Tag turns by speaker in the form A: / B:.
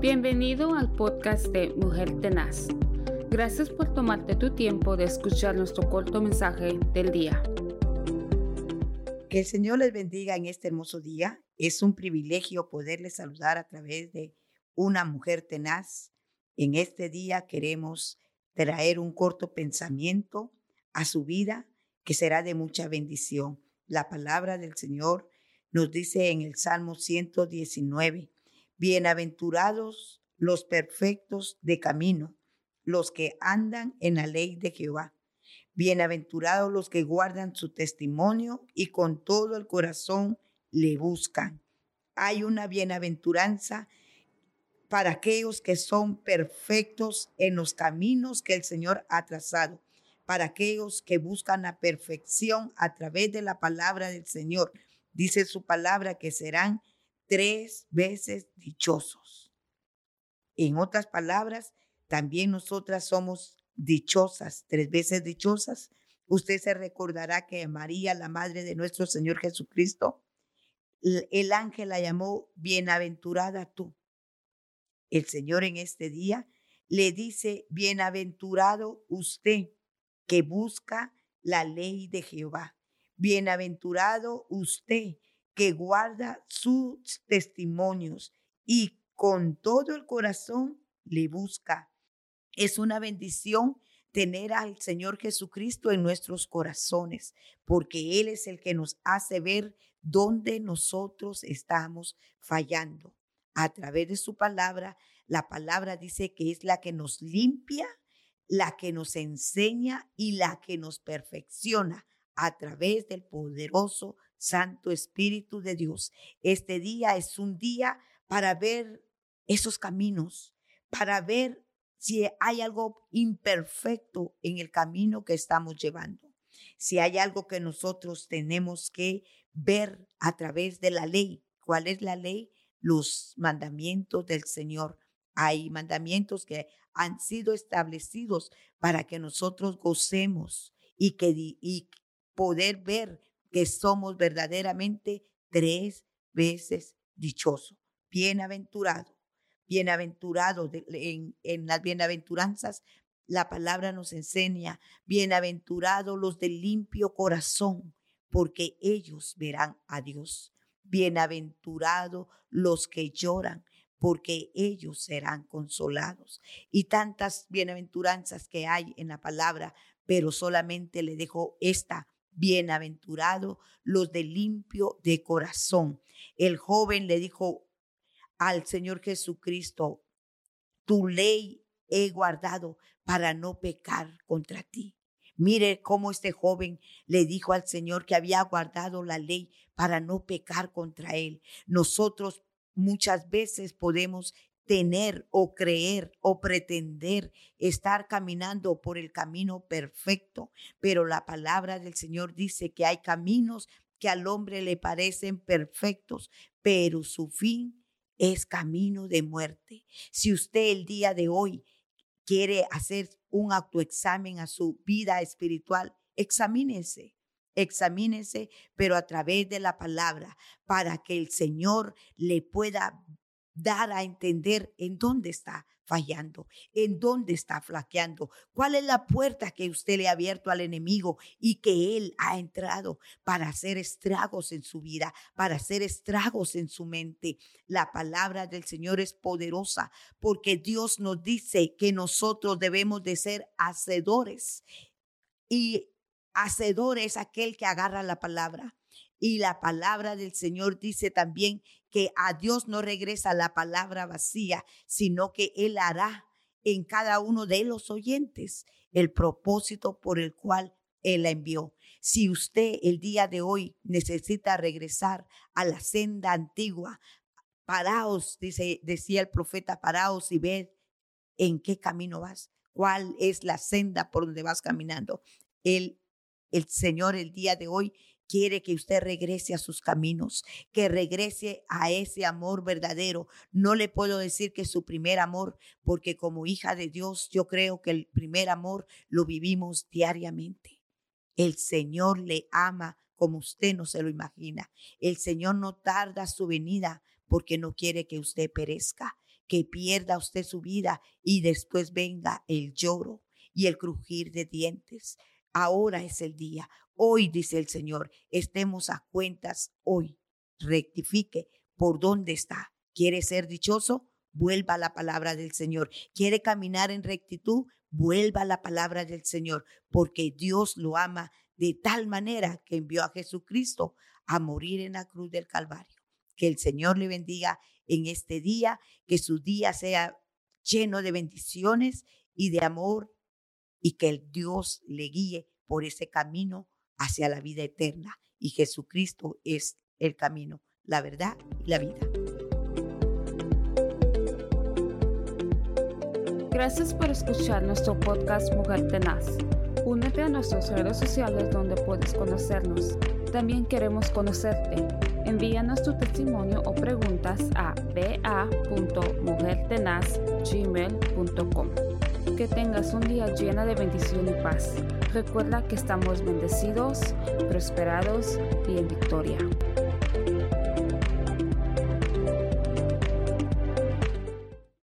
A: Bienvenido al podcast de Mujer Tenaz. Gracias por tomarte tu tiempo de escuchar nuestro corto mensaje del día.
B: Que el Señor les bendiga en este hermoso día. Es un privilegio poderles saludar a través de una mujer tenaz. En este día queremos traer un corto pensamiento a su vida que será de mucha bendición. La palabra del Señor nos dice en el Salmo 119, bienaventurados los perfectos de camino, los que andan en la ley de Jehová. Bienaventurados los que guardan su testimonio y con todo el corazón le buscan. Hay una bienaventuranza para aquellos que son perfectos en los caminos que el Señor ha trazado, para aquellos que buscan la perfección a través de la palabra del Señor. Dice su palabra que serán tres veces dichosos. En otras palabras, también nosotras somos dichosas, tres veces dichosas. Usted se recordará que María, la madre de nuestro Señor Jesucristo, el ángel la llamó bienaventurada tú. El Señor en este día le dice, bienaventurado usted que busca la ley de Jehová. Bienaventurado usted que guarda sus testimonios y con todo el corazón le busca. Es una bendición tener al Señor Jesucristo en nuestros corazones, porque Él es el que nos hace ver dónde nosotros estamos fallando. A través de su palabra, la palabra dice que es la que nos limpia, la que nos enseña y la que nos perfecciona a través del poderoso Santo Espíritu de Dios. Este día es un día para ver esos caminos, para ver si hay algo imperfecto en el camino que estamos llevando, si hay algo que nosotros tenemos que ver a través de la ley. ¿Cuál es la ley? Los mandamientos del Señor. Hay mandamientos que han sido establecidos para que nosotros gocemos y que poder ver que somos verdaderamente tres veces dichoso, bienaventurado, bienaventurado en, en las bienaventuranzas. La palabra nos enseña, bienaventurados los de limpio corazón, porque ellos verán a Dios. Bienaventurados los que lloran, porque ellos serán consolados. Y tantas bienaventuranzas que hay en la palabra, pero solamente le dejo esta Bienaventurado los de limpio de corazón. El joven le dijo al Señor Jesucristo, tu ley he guardado para no pecar contra ti. Mire cómo este joven le dijo al Señor que había guardado la ley para no pecar contra él. Nosotros muchas veces podemos tener o creer o pretender estar caminando por el camino perfecto, pero la palabra del Señor dice que hay caminos que al hombre le parecen perfectos, pero su fin es camino de muerte. Si usted el día de hoy quiere hacer un autoexamen a su vida espiritual, examínese examínese, pero a través de la palabra, para que el Señor le pueda dar a entender en dónde está fallando, en dónde está flaqueando, cuál es la puerta que usted le ha abierto al enemigo y que él ha entrado para hacer estragos en su vida, para hacer estragos en su mente. La palabra del Señor es poderosa porque Dios nos dice que nosotros debemos de ser hacedores y hacedor es aquel que agarra la palabra. Y la palabra del Señor dice también que a Dios no regresa la palabra vacía, sino que Él hará en cada uno de los oyentes el propósito por el cual Él la envió. Si usted el día de hoy necesita regresar a la senda antigua, paraos, dice, decía el profeta, paraos y ved en qué camino vas, cuál es la senda por donde vas caminando. El, el Señor el día de hoy quiere que usted regrese a sus caminos, que regrese a ese amor verdadero. No le puedo decir que su primer amor, porque como hija de Dios, yo creo que el primer amor lo vivimos diariamente. El Señor le ama como usted no se lo imagina. El Señor no tarda su venida porque no quiere que usted perezca que pierda usted su vida y después venga el lloro y el crujir de dientes. Ahora es el día. Hoy, dice el Señor, estemos a cuentas hoy. Rectifique por dónde está. ¿Quiere ser dichoso? Vuelva a la palabra del Señor. ¿Quiere caminar en rectitud? Vuelva a la palabra del Señor, porque Dios lo ama de tal manera que envió a Jesucristo a morir en la cruz del Calvario. Que el Señor le bendiga en este día, que su día sea lleno de bendiciones y de amor y que el Dios le guíe por ese camino hacia la vida eterna. Y Jesucristo es el camino, la verdad y la vida.
A: Gracias por escuchar nuestro podcast Mujer Tenaz. Únete a nuestras redes sociales donde puedes conocernos. También queremos conocerte. Envíanos tu testimonio o preguntas a ba.mujertenaz.gmail.com. Que tengas un día lleno de bendición y paz. Recuerda que estamos bendecidos, prosperados y en victoria.